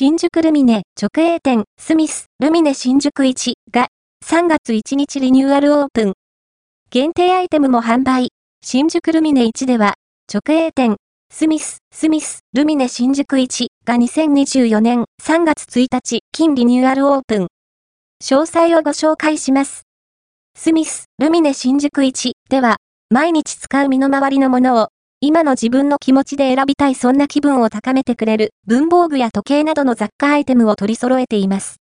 新宿ルミネ直営店スミスルミネ新宿1が3月1日リニューアルオープン。限定アイテムも販売。新宿ルミネ1では直営店スミス、スミス、ルミネ新宿1が2024年3月1日、金リニューアルオープン。詳細をご紹介します。スミス、ルミネ新宿1では、毎日使う身の回りのものを今の自分の気持ちで選びたいそんな気分を高めてくれる文房具や時計などの雑貨アイテムを取り揃えています。